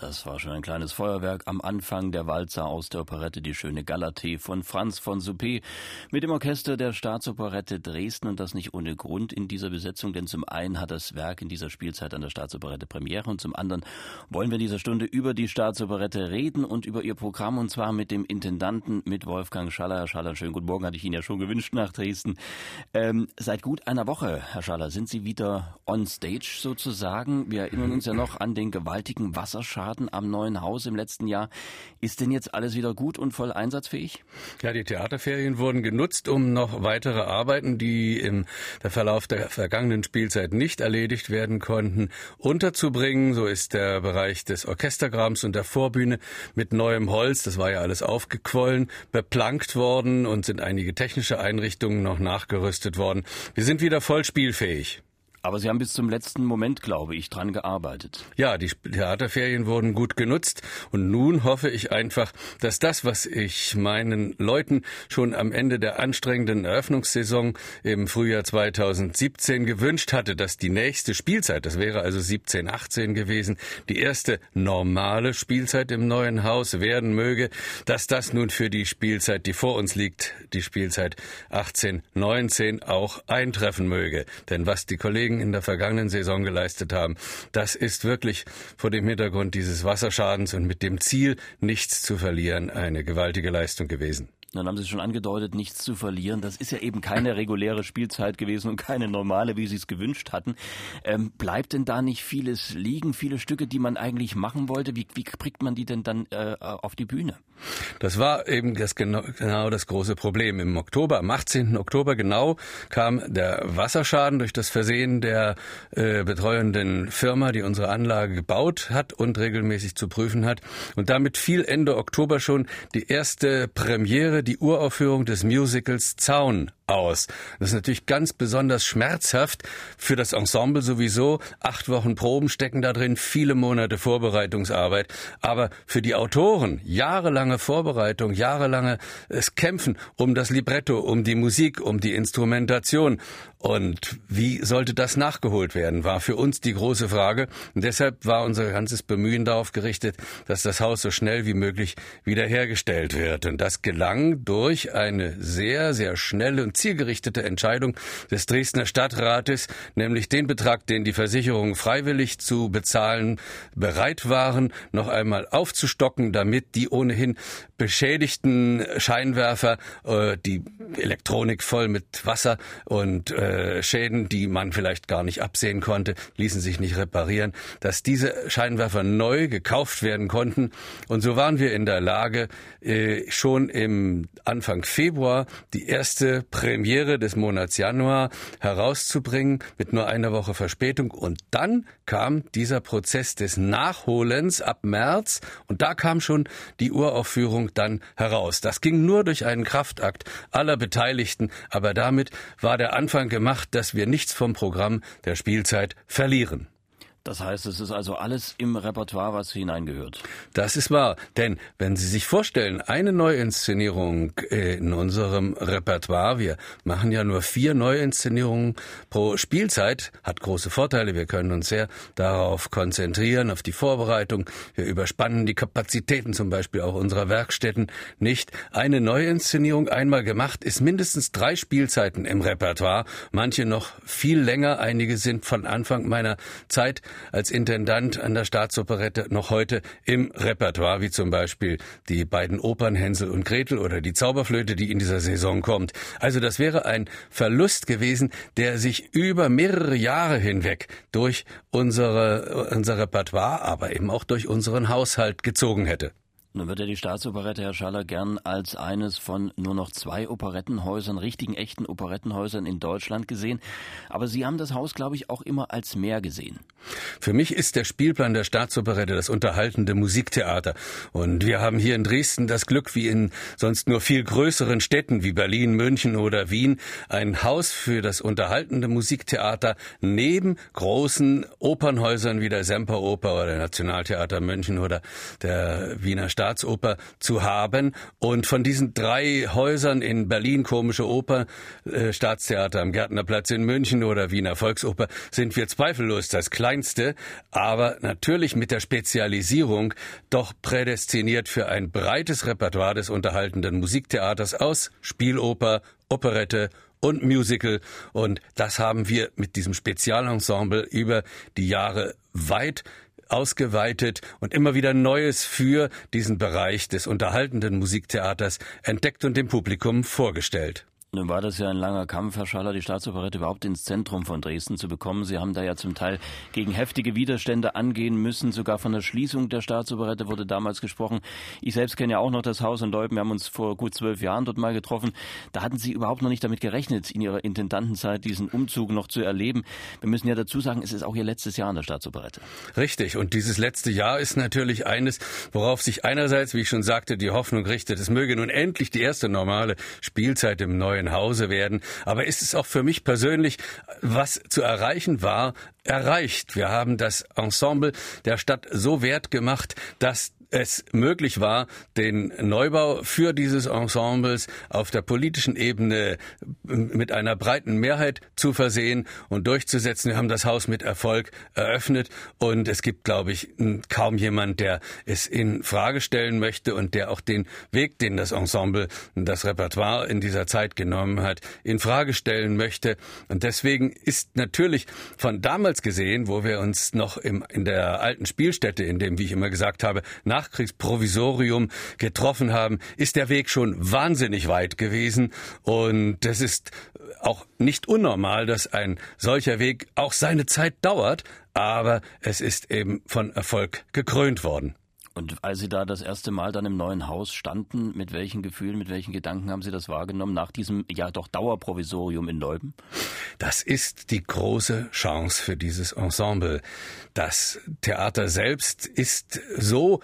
Das war schon ein kleines Feuerwerk am Anfang der Walzer aus der Operette Die schöne Galatee von Franz von Suppé mit dem Orchester der Staatsoperette Dresden und das nicht ohne Grund in dieser Besetzung, denn zum einen hat das Werk in dieser Spielzeit an der Staatsoperette Premiere und zum anderen wollen wir in dieser Stunde über die Staatsoperette reden und über ihr Programm und zwar mit dem Intendanten, mit Wolfgang Schaller. Herr Schaller, schönen guten Morgen, hatte ich Ihnen ja schon gewünscht nach Dresden. Ähm, seit gut einer Woche, Herr Schaller, sind Sie wieder on stage sozusagen. Wir erinnern uns ja noch an den gewaltigen Wasserschaden Schaden am neuen Haus im letzten Jahr. Ist denn jetzt alles wieder gut und voll einsatzfähig? Ja, die Theaterferien wurden genutzt, um noch weitere Arbeiten, die im Verlauf der vergangenen Spielzeit nicht erledigt werden konnten, unterzubringen. So ist der Bereich des Orchestergrams und der Vorbühne mit neuem Holz, das war ja alles aufgequollen, beplankt worden und sind einige technische Einrichtungen noch nachgerüstet worden. Wir sind wieder voll spielfähig. Aber Sie haben bis zum letzten Moment, glaube ich, dran gearbeitet. Ja, die Theaterferien wurden gut genutzt und nun hoffe ich einfach, dass das, was ich meinen Leuten schon am Ende der anstrengenden Eröffnungssaison im Frühjahr 2017 gewünscht hatte, dass die nächste Spielzeit, das wäre also 17, 18 gewesen, die erste normale Spielzeit im neuen Haus werden möge, dass das nun für die Spielzeit, die vor uns liegt, die Spielzeit 18, 19 auch eintreffen möge. Denn was die Kollegen Kollegen in der vergangenen Saison geleistet haben. Das ist wirklich vor dem Hintergrund dieses Wasserschadens und mit dem Ziel, nichts zu verlieren, eine gewaltige Leistung gewesen. Dann haben Sie schon angedeutet, nichts zu verlieren. Das ist ja eben keine reguläre Spielzeit gewesen und keine normale, wie Sie es gewünscht hatten. Ähm, bleibt denn da nicht vieles liegen, viele Stücke, die man eigentlich machen wollte? Wie, wie kriegt man die denn dann äh, auf die Bühne? Das war eben das genau, genau das große Problem. Im Oktober, am 18. Oktober genau, kam der Wasserschaden durch das Versehen der äh, betreuenden Firma, die unsere Anlage gebaut hat und regelmäßig zu prüfen hat. Und damit fiel Ende Oktober schon die erste Premiere die Uraufführung des Musicals Zaun aus. Das ist natürlich ganz besonders schmerzhaft für das Ensemble sowieso. Acht Wochen Proben stecken da drin, viele Monate Vorbereitungsarbeit. Aber für die Autoren jahrelange Vorbereitung, jahrelange es Kämpfen um das Libretto, um die Musik, um die Instrumentation. Und wie sollte das nachgeholt werden, war für uns die große Frage. Und deshalb war unser ganzes Bemühen darauf gerichtet, dass das Haus so schnell wie möglich wiederhergestellt wird. Und das gelang durch eine sehr, sehr schnelle und zielgerichtete Entscheidung des Dresdner Stadtrates, nämlich den Betrag, den die Versicherungen freiwillig zu bezahlen bereit waren, noch einmal aufzustocken, damit die ohnehin beschädigten Scheinwerfer, äh, die Elektronik voll mit Wasser und äh, Schäden, die man vielleicht gar nicht absehen konnte, ließen sich nicht reparieren, dass diese Scheinwerfer neu gekauft werden konnten. Und so waren wir in der Lage, äh, schon im Anfang Februar die erste Prä Premiere des Monats Januar herauszubringen mit nur einer Woche Verspätung. Und dann kam dieser Prozess des Nachholens ab März und da kam schon die Uraufführung dann heraus. Das ging nur durch einen Kraftakt aller Beteiligten, aber damit war der Anfang gemacht, dass wir nichts vom Programm der Spielzeit verlieren. Das heißt, es ist also alles im Repertoire, was hineingehört. Das ist wahr. Denn wenn Sie sich vorstellen, eine Neuinszenierung äh, in unserem Repertoire, wir machen ja nur vier Neuinszenierungen pro Spielzeit, hat große Vorteile. Wir können uns sehr darauf konzentrieren, auf die Vorbereitung. Wir überspannen die Kapazitäten zum Beispiel auch unserer Werkstätten nicht. Eine Neuinszenierung einmal gemacht ist mindestens drei Spielzeiten im Repertoire. Manche noch viel länger. Einige sind von Anfang meiner Zeit als Intendant an der Staatsoperette noch heute im Repertoire, wie zum Beispiel die beiden Opern Hänsel und Gretel oder die Zauberflöte, die in dieser Saison kommt. Also das wäre ein Verlust gewesen, der sich über mehrere Jahre hinweg durch unsere, unser Repertoire, aber eben auch durch unseren Haushalt gezogen hätte. Nun wird ja die Staatsoperette, Herr Schaller, gern als eines von nur noch zwei Operettenhäusern, richtigen, echten Operettenhäusern in Deutschland gesehen. Aber Sie haben das Haus, glaube ich, auch immer als mehr gesehen. Für mich ist der Spielplan der Staatsoperette das unterhaltende Musiktheater. Und wir haben hier in Dresden das Glück, wie in sonst nur viel größeren Städten wie Berlin, München oder Wien, ein Haus für das unterhaltende Musiktheater neben großen Opernhäusern wie der Semperoper oder der Nationaltheater München oder der Wiener Staatsoper zu haben. Und von diesen drei Häusern in Berlin, Komische Oper, äh, Staatstheater am Gärtnerplatz in München oder Wiener Volksoper, sind wir zweifellos das kleinste, aber natürlich mit der Spezialisierung doch prädestiniert für ein breites Repertoire des unterhaltenden Musiktheaters aus Spieloper, Operette und Musical. Und das haben wir mit diesem Spezialensemble über die Jahre weit ausgeweitet und immer wieder Neues für diesen Bereich des unterhaltenden Musiktheaters entdeckt und dem Publikum vorgestellt. Nun war das ja ein langer Kampf, Herr Schaller, die Staatsoperette überhaupt ins Zentrum von Dresden zu bekommen. Sie haben da ja zum Teil gegen heftige Widerstände angehen müssen. Sogar von der Schließung der Staatsoperette wurde damals gesprochen. Ich selbst kenne ja auch noch das Haus in Leuben. Wir haben uns vor gut zwölf Jahren dort mal getroffen. Da hatten Sie überhaupt noch nicht damit gerechnet, in Ihrer Intendantenzeit diesen Umzug noch zu erleben. Wir müssen ja dazu sagen, es ist auch Ihr letztes Jahr in der Staatsoperette. Richtig. Und dieses letzte Jahr ist natürlich eines, worauf sich einerseits, wie ich schon sagte, die Hoffnung richtet. Es möge nun endlich die erste normale Spielzeit im neuen neuen Hause werden. Aber ist es auch für mich persönlich, was zu erreichen war, erreicht. Wir haben das Ensemble der Stadt so wert gemacht, dass es möglich war, den Neubau für dieses Ensembles auf der politischen Ebene mit einer breiten Mehrheit zu versehen und durchzusetzen. Wir haben das Haus mit Erfolg eröffnet und es gibt, glaube ich, kaum jemand, der es in Frage stellen möchte und der auch den Weg, den das Ensemble, das Repertoire in dieser Zeit genommen hat, in Frage stellen möchte. Und deswegen ist natürlich von damals gesehen, wo wir uns noch im, in der alten Spielstätte, in dem, wie ich immer gesagt habe, nach Nachkriegsprovisorium getroffen haben, ist der Weg schon wahnsinnig weit gewesen. Und es ist auch nicht unnormal, dass ein solcher Weg auch seine Zeit dauert, aber es ist eben von Erfolg gekrönt worden. Und als Sie da das erste Mal dann im neuen Haus standen, mit welchen Gefühlen, mit welchen Gedanken haben Sie das wahrgenommen nach diesem ja doch Dauerprovisorium in Leuben? Das ist die große Chance für dieses Ensemble. Das Theater selbst ist so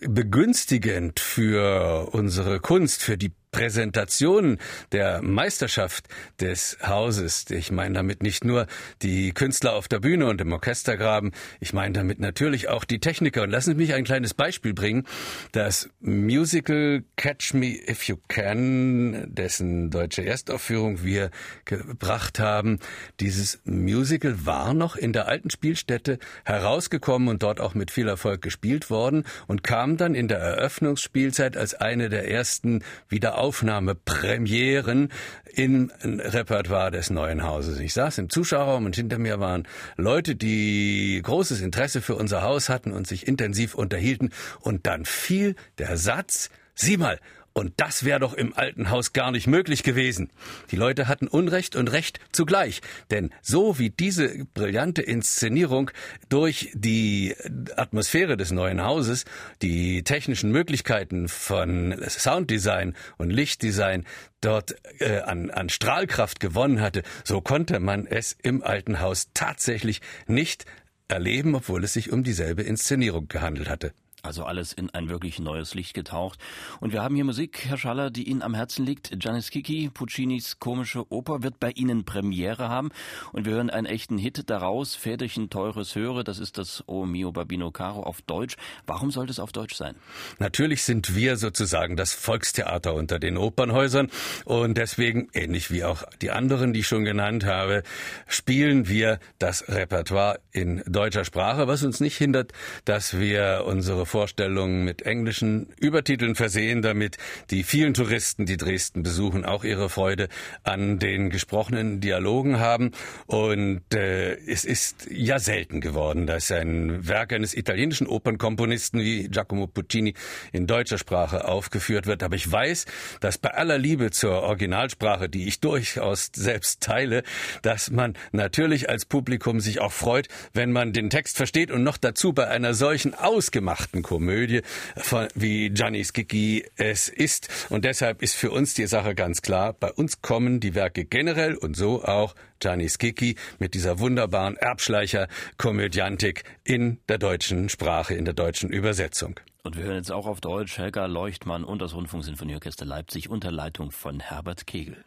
begünstigend für unsere Kunst, für die Präsentation der Meisterschaft des Hauses. Ich meine damit nicht nur die Künstler auf der Bühne und im Orchestergraben, ich meine damit natürlich auch die Techniker. Und lassen Sie mich ein kleines Beispiel bringen. Das Musical Catch Me If You Can, dessen deutsche Erstaufführung wir gebracht haben, dieses Musical war noch in der alten Spielstätte herausgekommen und dort auch mit viel Erfolg gespielt worden und kam dann in der Eröffnungsspielzeit als eine der ersten wieder Aufnahmepremieren im Repertoire des Neuen Hauses. Ich saß im Zuschauerraum und hinter mir waren Leute, die großes Interesse für unser Haus hatten und sich intensiv unterhielten. Und dann fiel der Satz, sieh mal, und das wäre doch im alten Haus gar nicht möglich gewesen. Die Leute hatten Unrecht und Recht zugleich. Denn so wie diese brillante Inszenierung durch die Atmosphäre des neuen Hauses, die technischen Möglichkeiten von Sounddesign und Lichtdesign dort äh, an, an Strahlkraft gewonnen hatte, so konnte man es im alten Haus tatsächlich nicht erleben, obwohl es sich um dieselbe Inszenierung gehandelt hatte. Also alles in ein wirklich neues Licht getaucht. Und wir haben hier Musik, Herr Schaller, die Ihnen am Herzen liegt. Giannis Kiki, Puccinis komische Oper, wird bei Ihnen Premiere haben. Und wir hören einen echten Hit daraus. Väterchen teures Höre, das ist das O mio Babino Caro auf Deutsch. Warum sollte es auf Deutsch sein? Natürlich sind wir sozusagen das Volkstheater unter den Opernhäusern. Und deswegen, ähnlich wie auch die anderen, die ich schon genannt habe, spielen wir das Repertoire in deutscher Sprache, was uns nicht hindert, dass wir unsere Vorstellungen mit englischen Übertiteln versehen, damit die vielen Touristen, die Dresden besuchen, auch ihre Freude an den gesprochenen Dialogen haben. Und äh, es ist ja selten geworden, dass ein Werk eines italienischen Opernkomponisten wie Giacomo Puccini in deutscher Sprache aufgeführt wird. Aber ich weiß, dass bei aller Liebe zur Originalsprache, die ich durchaus selbst teile, dass man natürlich als Publikum sich auch freut, wenn man den Text versteht und noch dazu bei einer solchen ausgemachten großen Komödie wie Gianni Schicchi es ist. Und deshalb ist für uns die Sache ganz klar. Bei uns kommen die Werke generell und so auch Gianni Schicchi mit dieser wunderbaren Erbschleicher-Komödiantik in der deutschen Sprache, in der deutschen Übersetzung. Und wir hören jetzt auch auf Deutsch Helga Leuchtmann und das Rundfunksinfonieorchester Leipzig unter Leitung von Herbert Kegel.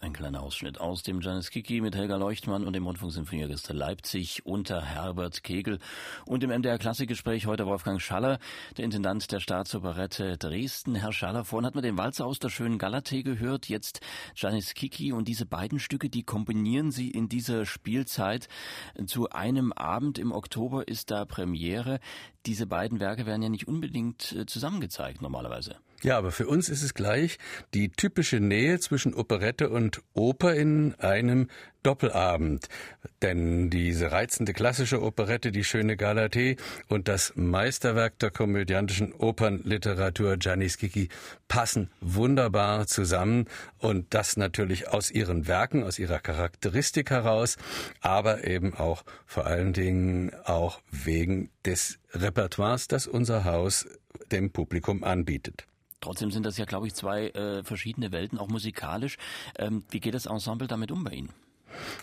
Ein kleiner Ausschnitt aus dem Janis Kiki mit Helga Leuchtmann und dem Rundfunksinfonieorchester Leipzig unter Herbert Kegel und im MDR Klassikgespräch heute Wolfgang Schaller, der Intendant der Staatsoperette Dresden. Herr Schaller, vorhin hat man den Walzer aus der schönen Galatee gehört, jetzt Janis Kiki und diese beiden Stücke, die kombinieren Sie in dieser Spielzeit zu einem Abend im Oktober ist da Premiere. Diese beiden Werke werden ja nicht unbedingt äh, zusammengezeigt normalerweise. Ja, aber für uns ist es gleich die typische Nähe zwischen Operette und Oper in einem Doppelabend. Denn diese reizende klassische Operette, die schöne Galatee und das Meisterwerk der komödiantischen Opernliteratur Gianni Schicchi passen wunderbar zusammen und das natürlich aus ihren Werken, aus ihrer Charakteristik heraus, aber eben auch vor allen Dingen auch wegen des Repertoires, das unser Haus dem Publikum anbietet. Trotzdem sind das ja, glaube ich, zwei äh, verschiedene Welten, auch musikalisch. Ähm, wie geht das Ensemble damit um bei Ihnen?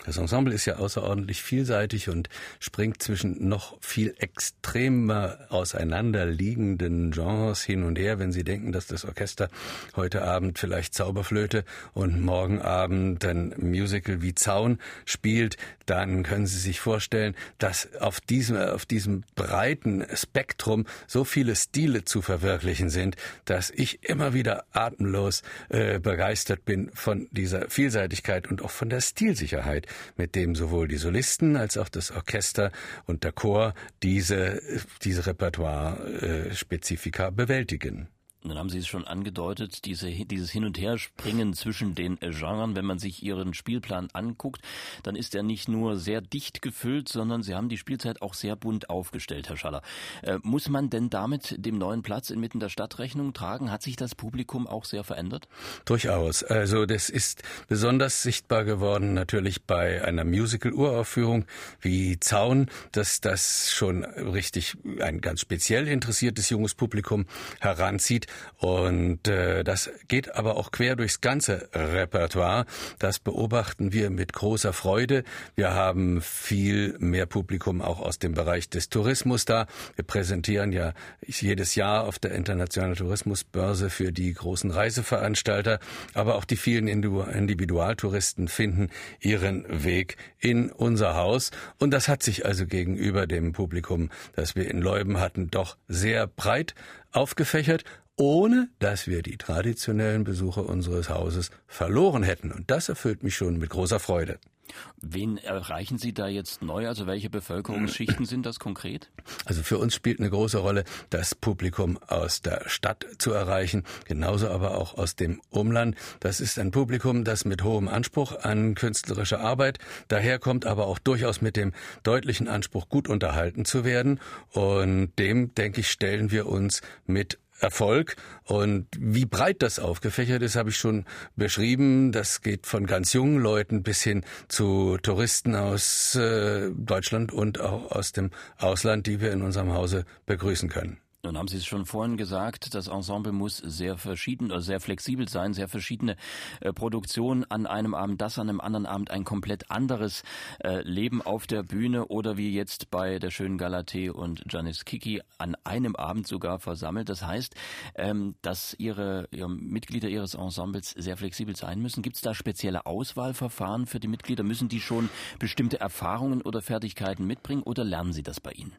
Das Ensemble ist ja außerordentlich vielseitig und springt zwischen noch viel extremer auseinanderliegenden Genres hin und her. Wenn Sie denken, dass das Orchester heute Abend vielleicht Zauberflöte und morgen Abend ein Musical wie Zaun spielt, dann können Sie sich vorstellen, dass auf diesem, auf diesem breiten Spektrum so viele Stile zu verwirklichen sind, dass ich immer wieder atemlos äh, begeistert bin von dieser Vielseitigkeit und auch von der Stilsicherheit. Sicherheit, mit dem sowohl die Solisten als auch das Orchester und der Chor diese, diese Repertoire-Spezifika bewältigen. Nun haben Sie es schon angedeutet, diese, dieses Hin- und Herspringen zwischen den Genren. Wenn man sich Ihren Spielplan anguckt, dann ist er nicht nur sehr dicht gefüllt, sondern Sie haben die Spielzeit auch sehr bunt aufgestellt, Herr Schaller. Äh, muss man denn damit dem neuen Platz inmitten der Stadt Rechnung tragen? Hat sich das Publikum auch sehr verändert? Durchaus. Also das ist besonders sichtbar geworden natürlich bei einer Musical-Uraufführung wie Zaun, dass das schon richtig ein ganz speziell interessiertes junges Publikum heranzieht. Und äh, das geht aber auch quer durchs ganze Repertoire. Das beobachten wir mit großer Freude. Wir haben viel mehr Publikum auch aus dem Bereich des Tourismus da. Wir präsentieren ja jedes Jahr auf der Internationalen Tourismusbörse für die großen Reiseveranstalter, aber auch die vielen Individualtouristen finden ihren Weg in unser Haus. Und das hat sich also gegenüber dem Publikum, das wir in Leuben hatten, doch sehr breit aufgefächert ohne dass wir die traditionellen Besucher unseres Hauses verloren hätten. Und das erfüllt mich schon mit großer Freude. Wen erreichen Sie da jetzt neu? Also welche Bevölkerungsschichten sind das konkret? Also für uns spielt eine große Rolle, das Publikum aus der Stadt zu erreichen, genauso aber auch aus dem Umland. Das ist ein Publikum, das mit hohem Anspruch an künstlerische Arbeit daherkommt, aber auch durchaus mit dem deutlichen Anspruch, gut unterhalten zu werden. Und dem, denke ich, stellen wir uns mit Erfolg. Und wie breit das aufgefächert ist, habe ich schon beschrieben. Das geht von ganz jungen Leuten bis hin zu Touristen aus äh, Deutschland und auch aus dem Ausland, die wir in unserem Hause begrüßen können. Nun haben Sie es schon vorhin gesagt, das Ensemble muss sehr verschieden oder sehr flexibel sein, sehr verschiedene äh, Produktionen an einem Abend, das an einem anderen Abend ein komplett anderes äh, Leben auf der Bühne oder wie jetzt bei der schönen Galatee und Janis Kiki an einem Abend sogar versammelt. Das heißt, ähm, dass ihre, ihre Mitglieder Ihres Ensembles sehr flexibel sein müssen. Gibt es da spezielle Auswahlverfahren für die Mitglieder? Müssen die schon bestimmte Erfahrungen oder Fertigkeiten mitbringen oder lernen Sie das bei Ihnen?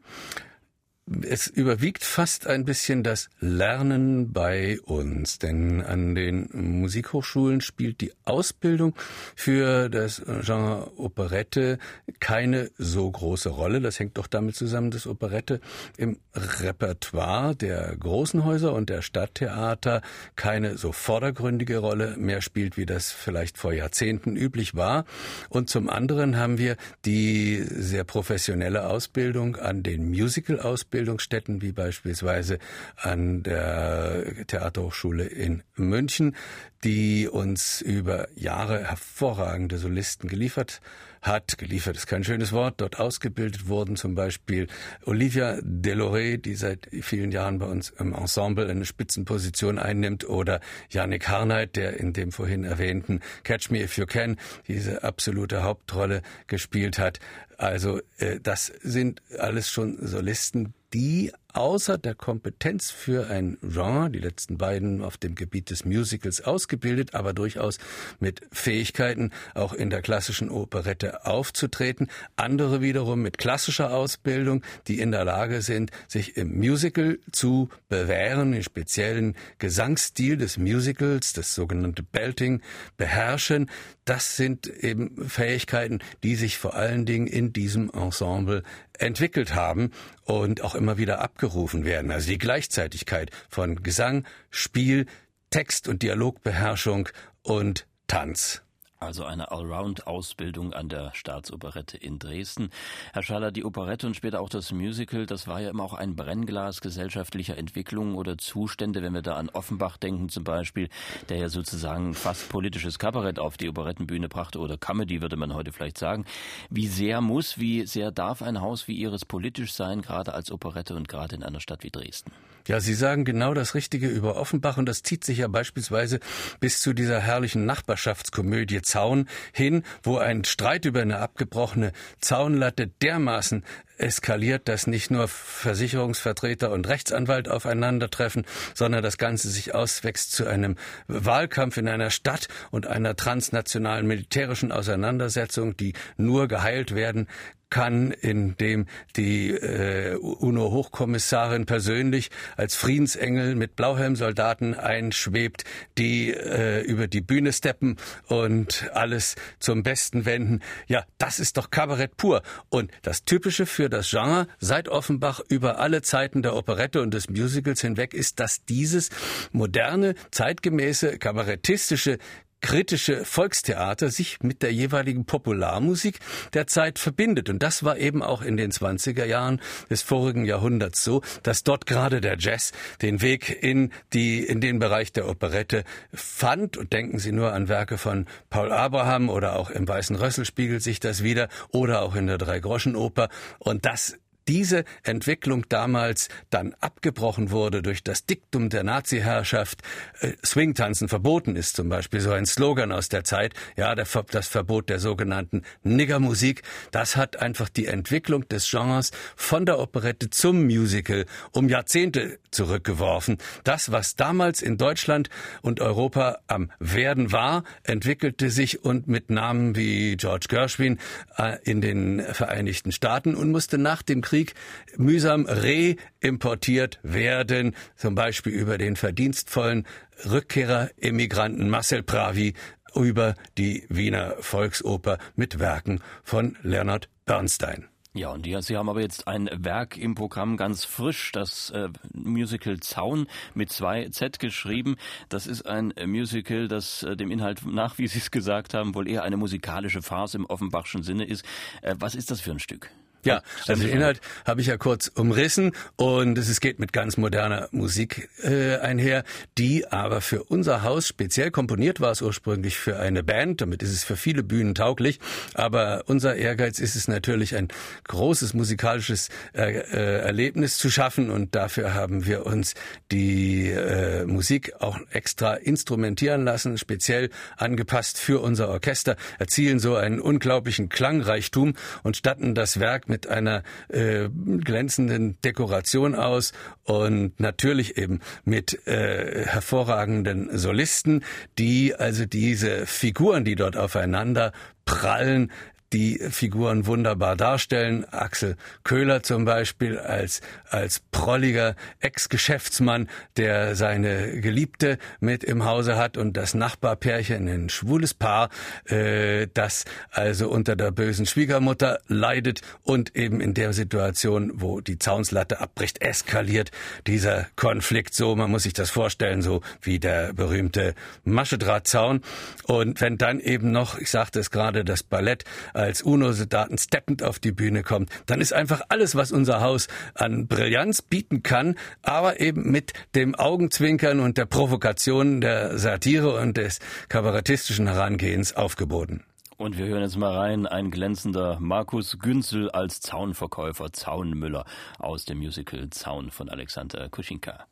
Es überwiegt fast ein bisschen das Lernen bei uns, denn an den Musikhochschulen spielt die Ausbildung für das Genre Operette keine so große Rolle. Das hängt doch damit zusammen, dass Operette im Repertoire der großen Häuser und der Stadttheater keine so vordergründige Rolle mehr spielt, wie das vielleicht vor Jahrzehnten üblich war. Und zum anderen haben wir die sehr professionelle Ausbildung an den Musical-Ausbildungen Ausbildungsstätten wie beispielsweise an der Theaterhochschule in München, die uns über Jahre hervorragende Solisten geliefert hat. Geliefert ist kein schönes Wort. Dort ausgebildet wurden zum Beispiel Olivia Deloré, die seit vielen Jahren bei uns im Ensemble eine Spitzenposition einnimmt, oder Yannick Harnight, der in dem vorhin erwähnten Catch Me If You Can diese absolute Hauptrolle gespielt hat. Also äh, das sind alles schon Solisten, die außer der Kompetenz für ein Genre, die letzten beiden auf dem Gebiet des Musicals ausgebildet, aber durchaus mit Fähigkeiten, auch in der klassischen Operette aufzutreten. Andere wiederum mit klassischer Ausbildung, die in der Lage sind, sich im Musical zu bewähren, den speziellen Gesangsstil des Musicals, das sogenannte Belting, beherrschen. Das sind eben Fähigkeiten, die sich vor allen Dingen in diesem Ensemble entwickelt haben und auch immer wieder abgerufen werden. Also die Gleichzeitigkeit von Gesang, Spiel, Text- und Dialogbeherrschung und Tanz. Also eine Allround-Ausbildung an der Staatsoperette in Dresden. Herr Schaller, die Operette und später auch das Musical, das war ja immer auch ein Brennglas gesellschaftlicher Entwicklungen oder Zustände, wenn wir da an Offenbach denken zum Beispiel, der ja sozusagen fast politisches Kabarett auf die Operettenbühne brachte oder Comedy, würde man heute vielleicht sagen. Wie sehr muss, wie sehr darf ein Haus wie Ihres politisch sein, gerade als Operette und gerade in einer Stadt wie Dresden? Ja, Sie sagen genau das Richtige über Offenbach und das zieht sich ja beispielsweise bis zu dieser herrlichen Nachbarschaftskomödie Zaun hin, wo ein Streit über eine abgebrochene Zaunlatte dermaßen eskaliert, dass nicht nur Versicherungsvertreter und Rechtsanwalt aufeinandertreffen, sondern das Ganze sich auswächst zu einem Wahlkampf in einer Stadt und einer transnationalen militärischen Auseinandersetzung, die nur geheilt werden kann, indem die äh, UNO-Hochkommissarin persönlich als Friedensengel mit Blauhelmsoldaten einschwebt, die äh, über die Bühne steppen und alles zum Besten wenden. Ja, das ist doch Kabarett pur. Und das Typische für das Genre seit Offenbach über alle Zeiten der Operette und des Musicals hinweg ist, dass dieses moderne, zeitgemäße, kabarettistische kritische Volkstheater sich mit der jeweiligen Popularmusik der Zeit verbindet. Und das war eben auch in den 20er Jahren des vorigen Jahrhunderts so, dass dort gerade der Jazz den Weg in die, in den Bereich der Operette fand. Und denken Sie nur an Werke von Paul Abraham oder auch im Weißen Rössel spiegelt sich das wieder oder auch in der Dreigroschenoper. Und das diese Entwicklung damals dann abgebrochen wurde durch das Diktum der Nazi-Herrschaft, äh, Swingtanzen verboten ist zum Beispiel, so ein Slogan aus der Zeit, ja, der, das Verbot der sogenannten Niggermusik, das hat einfach die Entwicklung des Genres von der Operette zum Musical um Jahrzehnte zurückgeworfen. Das, was damals in Deutschland und Europa am Werden war, entwickelte sich und mit Namen wie George Gershwin äh, in den Vereinigten Staaten und musste nach dem Krieg mühsam reimportiert werden, zum Beispiel über den verdienstvollen Rückkehrer Emigranten Marcel Pravi über die Wiener Volksoper mit Werken von Leonard Bernstein. Ja, und die, Sie haben aber jetzt ein Werk im Programm ganz frisch, das äh, Musical Zaun mit zwei Z geschrieben. Das ist ein Musical, das äh, dem Inhalt nach, wie Sie es gesagt haben, wohl eher eine musikalische Farce im Offenbachschen Sinne ist. Äh, was ist das für ein Stück? Ja, also den Inhalt habe ich ja kurz umrissen und es geht mit ganz moderner Musik äh, einher, die aber für unser Haus speziell komponiert war es ursprünglich für eine Band, damit ist es für viele Bühnen tauglich, aber unser Ehrgeiz ist es natürlich ein großes musikalisches äh, äh, Erlebnis zu schaffen und dafür haben wir uns die äh, Musik auch extra instrumentieren lassen, speziell angepasst für unser Orchester, erzielen so einen unglaublichen Klangreichtum und statten das Werk mit einer äh, glänzenden Dekoration aus und natürlich eben mit äh, hervorragenden Solisten, die also diese Figuren, die dort aufeinander prallen, die Figuren wunderbar darstellen. Axel Köhler zum Beispiel als, als prolliger Ex-Geschäftsmann, der seine Geliebte mit im Hause hat und das Nachbarpärchen, ein schwules Paar, äh, das also unter der bösen Schwiegermutter leidet und eben in der Situation, wo die Zaunslatte abbricht, eskaliert dieser Konflikt so, man muss sich das vorstellen, so wie der berühmte Maschedrahtzaun. Und wenn dann eben noch, ich sagte es gerade, das Ballett als UNO-Soldaten steppend auf die Bühne kommt, dann ist einfach alles, was unser Haus an Brillanz bieten kann, aber eben mit dem Augenzwinkern und der Provokation der Satire und des kabarettistischen Herangehens aufgeboten. Und wir hören jetzt mal rein, ein glänzender Markus Günzel als Zaunverkäufer, Zaunmüller aus dem Musical Zaun von Alexander Kuschinka.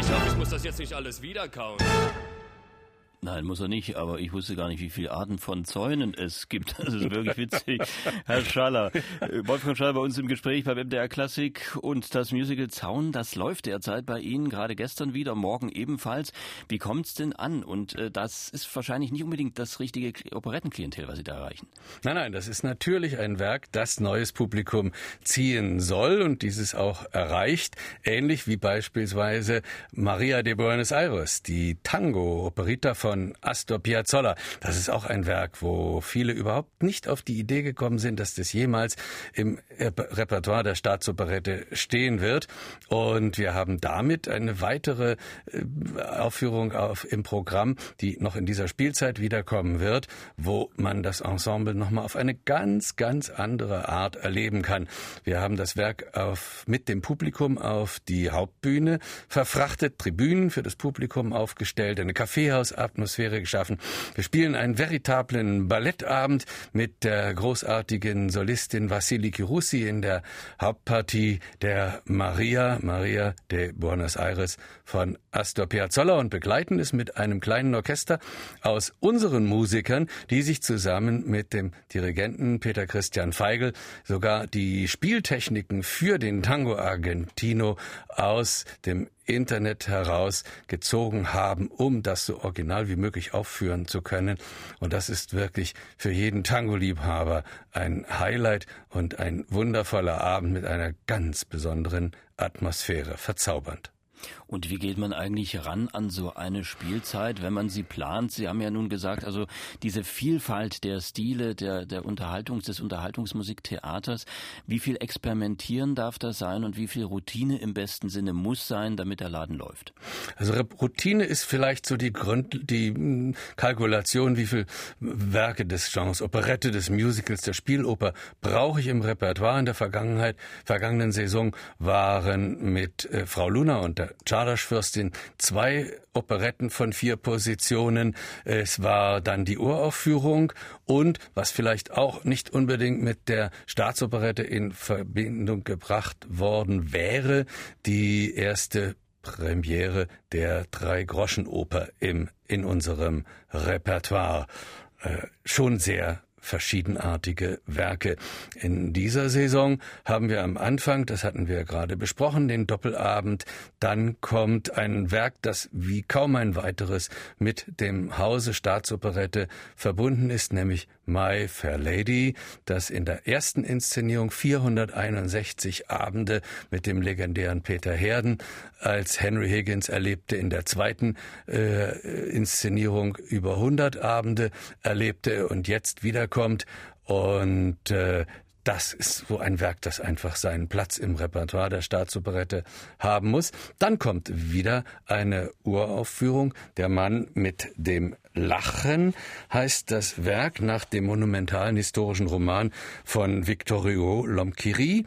Ich hoffe, ich muss das jetzt nicht alles wiederkauen. Nein, muss er nicht, aber ich wusste gar nicht, wie viele Arten von Zäunen es gibt. Das ist wirklich witzig. Herr Schaller, Wolfgang Schaller bei uns im Gespräch bei MDR Klassik und das Musical Zaun, das läuft derzeit bei Ihnen, gerade gestern wieder, morgen ebenfalls. Wie kommt es denn an? Und äh, das ist wahrscheinlich nicht unbedingt das richtige Operettenklientel, was Sie da erreichen. Nein, nein, das ist natürlich ein Werk, das neues Publikum ziehen soll und dieses auch erreicht. Ähnlich wie beispielsweise Maria de Buenos Aires, die Tango-Operita von von Astor Piazzolla. Das ist auch ein Werk, wo viele überhaupt nicht auf die Idee gekommen sind, dass das jemals im Repertoire der Staatsoperette stehen wird. Und wir haben damit eine weitere äh, Aufführung auf, im Programm, die noch in dieser Spielzeit wiederkommen wird, wo man das Ensemble nochmal auf eine ganz, ganz andere Art erleben kann. Wir haben das Werk auf, mit dem Publikum auf die Hauptbühne verfrachtet, Tribünen für das Publikum aufgestellt, eine Kaffeehausatmosphäre Atmosphäre geschaffen. Wir spielen einen veritablen Ballettabend mit der großartigen Solistin Vassiliki Russi in der Hauptpartie der Maria, Maria de Buenos Aires von Astor Piazzolla und begleiten es mit einem kleinen Orchester aus unseren Musikern, die sich zusammen mit dem Dirigenten Peter Christian Feigl sogar die Spieltechniken für den Tango Argentino aus dem Internet herausgezogen haben, um das so original wie möglich aufführen zu können. Und das ist wirklich für jeden Tango-Liebhaber ein Highlight und ein wundervoller Abend mit einer ganz besonderen Atmosphäre. Verzaubernd. Und wie geht man eigentlich ran an so eine Spielzeit, wenn man sie plant? Sie haben ja nun gesagt, also diese Vielfalt der Stile, der, der Unterhaltungs-, des Unterhaltungsmusiktheaters, wie viel Experimentieren darf das sein und wie viel Routine im besten Sinne muss sein, damit der Laden läuft? Also Routine ist vielleicht so die Grund, die hm, Kalkulation, wie viel Werke des Genres, Operette, des Musicals, der Spieloper brauche ich im Repertoire. In der Vergangenheit, vergangenen Saison waren mit äh, Frau Luna und der Czardaschfürstin zwei Operetten von vier Positionen. Es war dann die Uraufführung und was vielleicht auch nicht unbedingt mit der Staatsoperette in Verbindung gebracht worden wäre, die erste Premiere der Drei-Groschen-Oper in unserem Repertoire. Äh, schon sehr verschiedenartige Werke. In dieser Saison haben wir am Anfang, das hatten wir gerade besprochen, den Doppelabend. Dann kommt ein Werk, das wie kaum ein weiteres mit dem Hause Staatsoperette verbunden ist, nämlich My Fair Lady, das in der ersten Inszenierung 461 Abende mit dem legendären Peter Herden als Henry Higgins erlebte, in der zweiten äh, Inszenierung über 100 Abende erlebte und jetzt wiederkommt. Und äh, das ist so ein Werk, das einfach seinen Platz im Repertoire der Staatsoperette haben muss. Dann kommt wieder eine Uraufführung. Der Mann mit dem Lachen heißt das Werk nach dem monumentalen historischen Roman von Victor Hugo Lomkiri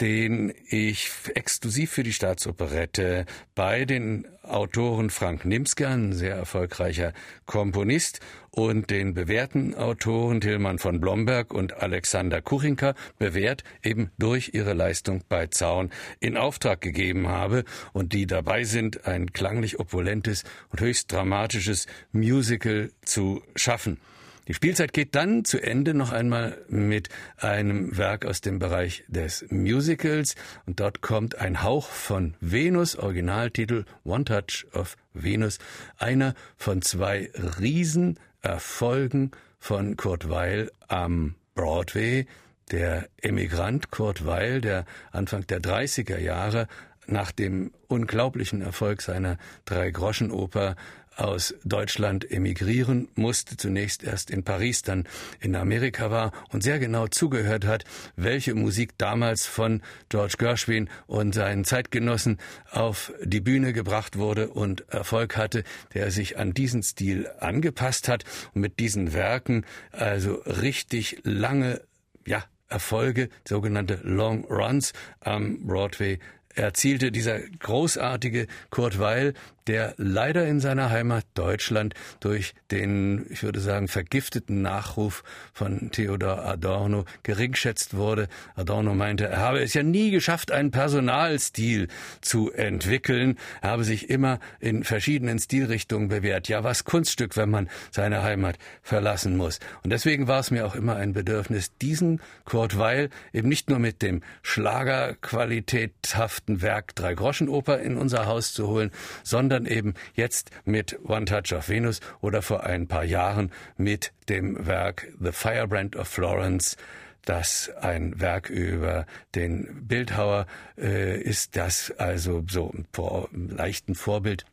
den ich exklusiv für die Staatsoperette bei den Autoren Frank Nimsker, ein sehr erfolgreicher Komponist, und den bewährten Autoren Tillmann von Blomberg und Alexander Kuchinka bewährt eben durch ihre Leistung bei Zaun in Auftrag gegeben habe und die dabei sind, ein klanglich opulentes und höchst dramatisches Musical zu schaffen. Die Spielzeit geht dann zu Ende noch einmal mit einem Werk aus dem Bereich des Musicals und dort kommt ein Hauch von Venus, Originaltitel One Touch of Venus, einer von zwei Riesenerfolgen von Kurt Weil am Broadway. Der Emigrant Kurt Weil, der Anfang der 30er Jahre nach dem unglaublichen Erfolg seiner Drei-Groschen-Oper aus Deutschland emigrieren musste, zunächst erst in Paris, dann in Amerika war und sehr genau zugehört hat, welche Musik damals von George Gershwin und seinen Zeitgenossen auf die Bühne gebracht wurde und Erfolg hatte, der sich an diesen Stil angepasst hat. Und mit diesen Werken also richtig lange, ja, Erfolge, sogenannte Long Runs am Broadway erzielte dieser großartige Kurt Weil, der leider in seiner Heimat Deutschland durch den, ich würde sagen, vergifteten Nachruf von Theodor Adorno geringschätzt wurde. Adorno meinte, er habe es ja nie geschafft, einen Personalstil zu entwickeln. Er habe sich immer in verschiedenen Stilrichtungen bewährt. Ja, was Kunststück, wenn man seine Heimat verlassen muss. Und deswegen war es mir auch immer ein Bedürfnis, diesen Kurt Weil eben nicht nur mit dem Schlagerqualitäthaften Werk Drei Groschenoper in unser Haus zu holen, sondern eben jetzt mit One Touch of Venus oder vor ein paar Jahren mit dem Werk The Firebrand of Florence das ein Werk über den Bildhauer äh, ist, das also so vor leichten Vorbild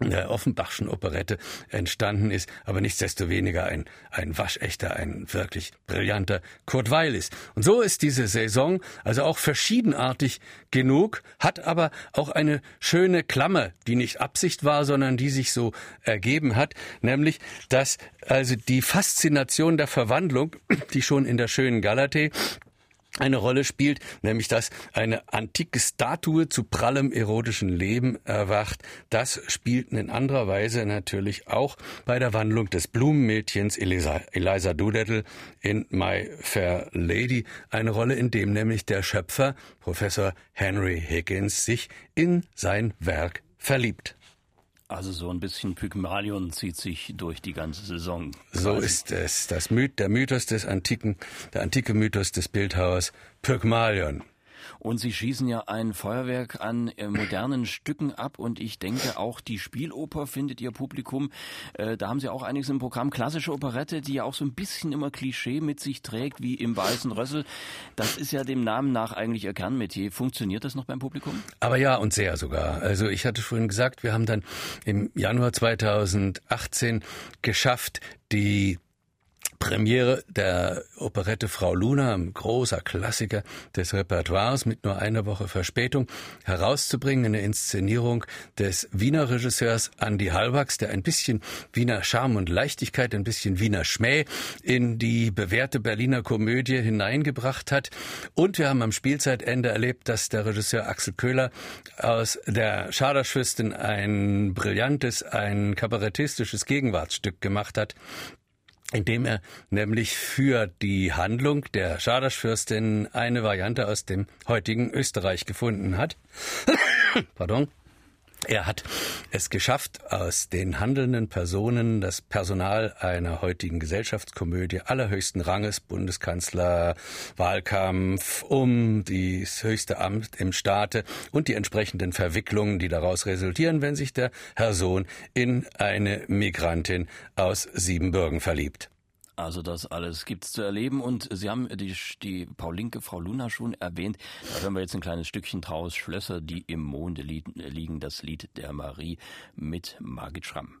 der Offenbachschen Operette entstanden ist, aber nichtsdestoweniger ein, ein waschechter, ein wirklich brillanter Kurt Weil ist. Und so ist diese Saison also auch verschiedenartig genug, hat aber auch eine schöne Klammer, die nicht Absicht war, sondern die sich so ergeben hat, nämlich, dass also die Faszination der Verwandlung, die schon in der schönen Galatee eine Rolle spielt, nämlich dass eine antike Statue zu prallem erotischen Leben erwacht. Das spielt in anderer Weise natürlich auch bei der Wandlung des Blumenmädchens Eliza, Eliza Doolittle in My Fair Lady eine Rolle, in dem nämlich der Schöpfer, Professor Henry Higgins, sich in sein Werk verliebt. Also so ein bisschen Pygmalion zieht sich durch die ganze Saison. So ist es. Das Myth, der Mythos des antiken, der antike Mythos des Bildhauers Pygmalion. Und Sie schießen ja ein Feuerwerk an äh, modernen Stücken ab und ich denke auch die Spieloper findet Ihr Publikum. Äh, da haben Sie auch einiges im Programm. Klassische Operette, die ja auch so ein bisschen immer Klischee mit sich trägt, wie im Weißen Rössel. Das ist ja dem Namen nach eigentlich Ihr Kernmetier. Funktioniert das noch beim Publikum? Aber ja und sehr sogar. Also ich hatte vorhin gesagt, wir haben dann im Januar 2018 geschafft, die Premiere der Operette Frau Luna, ein großer Klassiker des Repertoires mit nur einer Woche Verspätung, herauszubringen, eine Inszenierung des Wiener Regisseurs Andy Halbachs, der ein bisschen Wiener Charme und Leichtigkeit, ein bisschen Wiener Schmäh in die bewährte Berliner Komödie hineingebracht hat. Und wir haben am Spielzeitende erlebt, dass der Regisseur Axel Köhler aus der Schaderschwisten ein brillantes, ein kabarettistisches Gegenwartsstück gemacht hat, indem er nämlich für die Handlung der Schaderschfürstin eine Variante aus dem heutigen Österreich gefunden hat. Pardon. Er hat es geschafft, aus den handelnden Personen das Personal einer heutigen Gesellschaftskomödie allerhöchsten Ranges, Bundeskanzler, Wahlkampf um das höchste Amt im Staate und die entsprechenden Verwicklungen, die daraus resultieren, wenn sich der Herr Sohn in eine Migrantin aus Siebenbürgen verliebt. Also das alles gibt's zu erleben und Sie haben die, die Paulinke, Frau Luna schon erwähnt. Da hören wir jetzt ein kleines Stückchen draus. Schlösser, die im Monde liegen, das Lied der Marie mit Margit Schramm.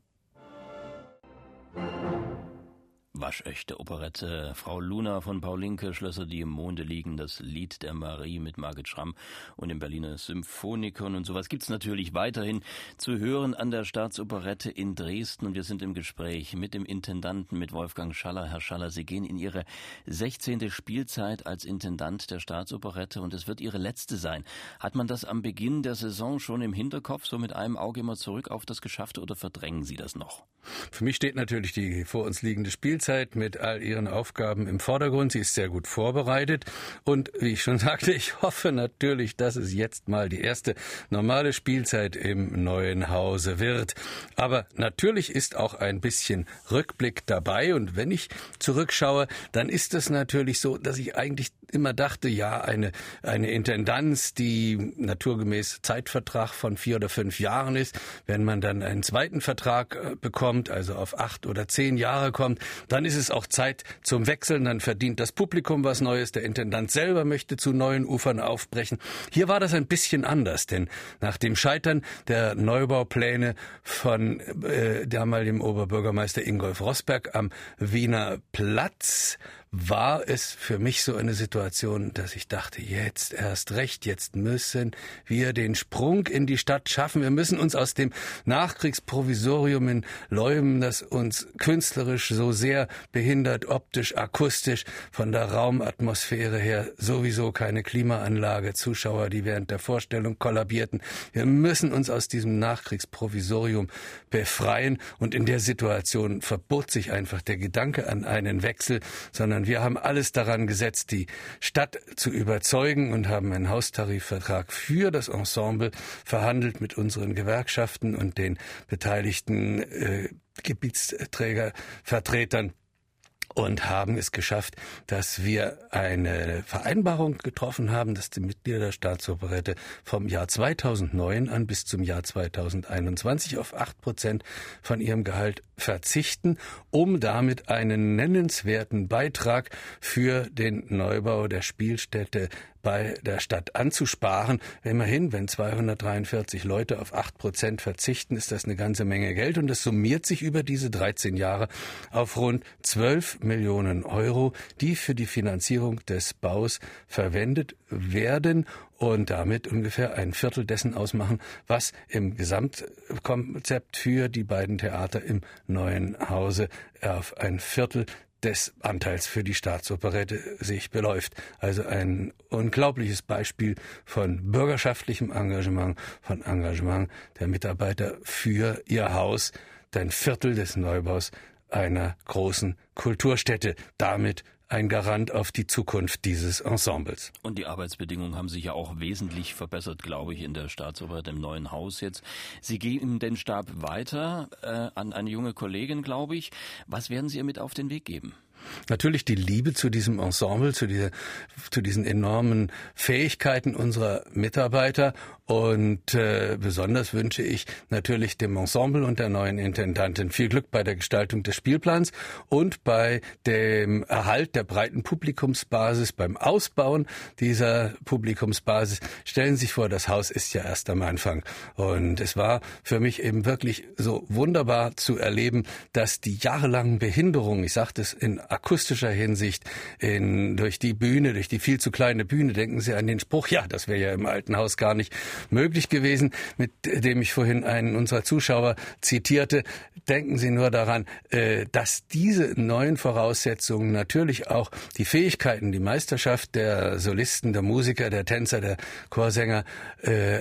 Waschechte Operette. Frau Luna von Paulinke, Schlösser, die im Monde liegen, das Lied der Marie mit Margit Schramm und dem Berliner Symphonikon und sowas gibt's natürlich weiterhin zu hören an der Staatsoperette in Dresden und wir sind im Gespräch mit dem Intendanten, mit Wolfgang Schaller. Herr Schaller, Sie gehen in Ihre 16. Spielzeit als Intendant der Staatsoperette und es wird Ihre letzte sein. Hat man das am Beginn der Saison schon im Hinterkopf, so mit einem Auge immer zurück auf das Geschaffte oder verdrängen Sie das noch? Für mich steht natürlich die vor uns liegende Spielzeit mit all ihren Aufgaben im Vordergrund. Sie ist sehr gut vorbereitet und wie ich schon sagte, ich hoffe natürlich, dass es jetzt mal die erste normale Spielzeit im neuen Hause wird. Aber natürlich ist auch ein bisschen Rückblick dabei und wenn ich zurückschaue, dann ist es natürlich so, dass ich eigentlich immer dachte, ja, eine, eine Intendanz, die naturgemäß Zeitvertrag von vier oder fünf Jahren ist, wenn man dann einen zweiten Vertrag äh, bekommt, also auf acht oder zehn Jahre kommt, dann ist es auch Zeit zum Wechseln, dann verdient das Publikum was Neues, der Intendant selber möchte zu neuen Ufern aufbrechen. Hier war das ein bisschen anders, denn nach dem Scheitern der Neubaupläne von äh, damaligem Oberbürgermeister Ingolf Rosberg am Wiener Platz war es für mich so eine Situation, dass ich dachte, jetzt erst recht, jetzt müssen wir den Sprung in die Stadt schaffen. Wir müssen uns aus dem Nachkriegsprovisorium in Leuben, das uns künstlerisch so sehr behindert, optisch, akustisch, von der Raumatmosphäre her sowieso keine Klimaanlage, Zuschauer, die während der Vorstellung kollabierten. Wir müssen uns aus diesem Nachkriegsprovisorium befreien und in der Situation verbot sich einfach der Gedanke an einen Wechsel, sondern wir haben alles daran gesetzt, die Stadt zu überzeugen und haben einen Haustarifvertrag für das Ensemble verhandelt mit unseren Gewerkschaften und den beteiligten äh, Gebietsträgervertretern und haben es geschafft, dass wir eine Vereinbarung getroffen haben, dass die Mitglieder der Staatsoperette vom Jahr 2009 an bis zum Jahr 2021 auf acht Prozent von ihrem Gehalt verzichten, um damit einen nennenswerten Beitrag für den Neubau der Spielstätte bei der Stadt anzusparen. Immerhin, wenn 243 Leute auf acht Prozent verzichten, ist das eine ganze Menge Geld und das summiert sich über diese 13 Jahre auf rund 12 Millionen Euro, die für die Finanzierung des Baus verwendet werden und damit ungefähr ein Viertel dessen ausmachen, was im Gesamtkonzept für die beiden Theater im neuen Hause auf ein Viertel des Anteils für die Staatsoperette sich beläuft. Also ein unglaubliches Beispiel von bürgerschaftlichem Engagement, von Engagement der Mitarbeiter für ihr Haus, ein Viertel des Neubaus einer großen Kulturstätte. Damit ein Garant auf die Zukunft dieses Ensembles. Und die Arbeitsbedingungen haben sich ja auch wesentlich verbessert, glaube ich, in der Staatsoper, im neuen Haus jetzt. Sie geben den Stab weiter äh, an eine junge Kollegin, glaube ich. Was werden Sie ihr mit auf den Weg geben? Natürlich die Liebe zu diesem Ensemble, zu, dieser, zu diesen enormen Fähigkeiten unserer Mitarbeiter und äh, besonders wünsche ich natürlich dem Ensemble und der neuen Intendantin viel Glück bei der Gestaltung des Spielplans und bei dem Erhalt der breiten Publikumsbasis, beim Ausbauen dieser Publikumsbasis. Stellen Sie sich vor, das Haus ist ja erst am Anfang. Und es war für mich eben wirklich so wunderbar zu erleben, dass die jahrelangen Behinderungen, ich sagte es in akustischer Hinsicht, in, durch die Bühne, durch die viel zu kleine Bühne, denken Sie an den Spruch, ja, das wäre ja im alten Haus gar nicht möglich gewesen, mit dem ich vorhin einen unserer Zuschauer zitierte. Denken Sie nur daran, äh, dass diese neuen Voraussetzungen natürlich auch die Fähigkeiten, die Meisterschaft der Solisten, der Musiker, der Tänzer, der Chorsänger äh,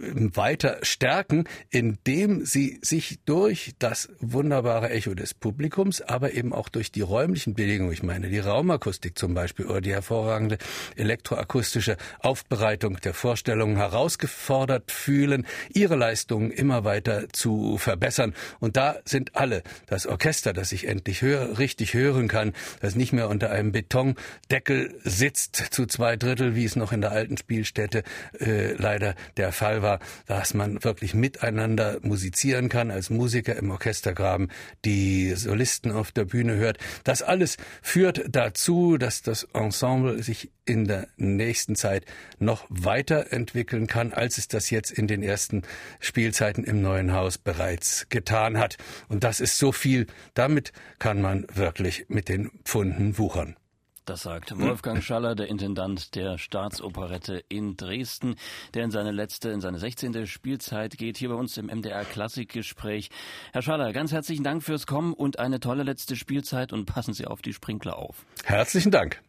weiter stärken, indem sie sich durch das wunderbare Echo des Publikums, aber eben auch durch die räumlichen Bedingungen, ich meine die Raumakustik zum Beispiel oder die hervorragende elektroakustische Aufbereitung der Vorstellungen herausgefunden gefordert fühlen, ihre Leistungen immer weiter zu verbessern. Und da sind alle, das Orchester, das ich endlich höre, richtig hören kann, das nicht mehr unter einem Betondeckel sitzt, zu zwei Drittel, wie es noch in der alten Spielstätte äh, leider der Fall war, dass man wirklich miteinander musizieren kann, als Musiker im Orchestergraben die Solisten auf der Bühne hört. Das alles führt dazu, dass das Ensemble sich in der nächsten Zeit noch weiterentwickeln kann, als es das jetzt in den ersten Spielzeiten im neuen Haus bereits getan hat. Und das ist so viel. Damit kann man wirklich mit den Pfunden wuchern. Das sagt Wolfgang Schaller, der Intendant der Staatsoperette in Dresden, der in seine letzte, in seine 16. Spielzeit geht, hier bei uns im MDR Klassikgespräch. Herr Schaller, ganz herzlichen Dank fürs Kommen und eine tolle letzte Spielzeit und passen Sie auf die Sprinkler auf. Herzlichen Dank.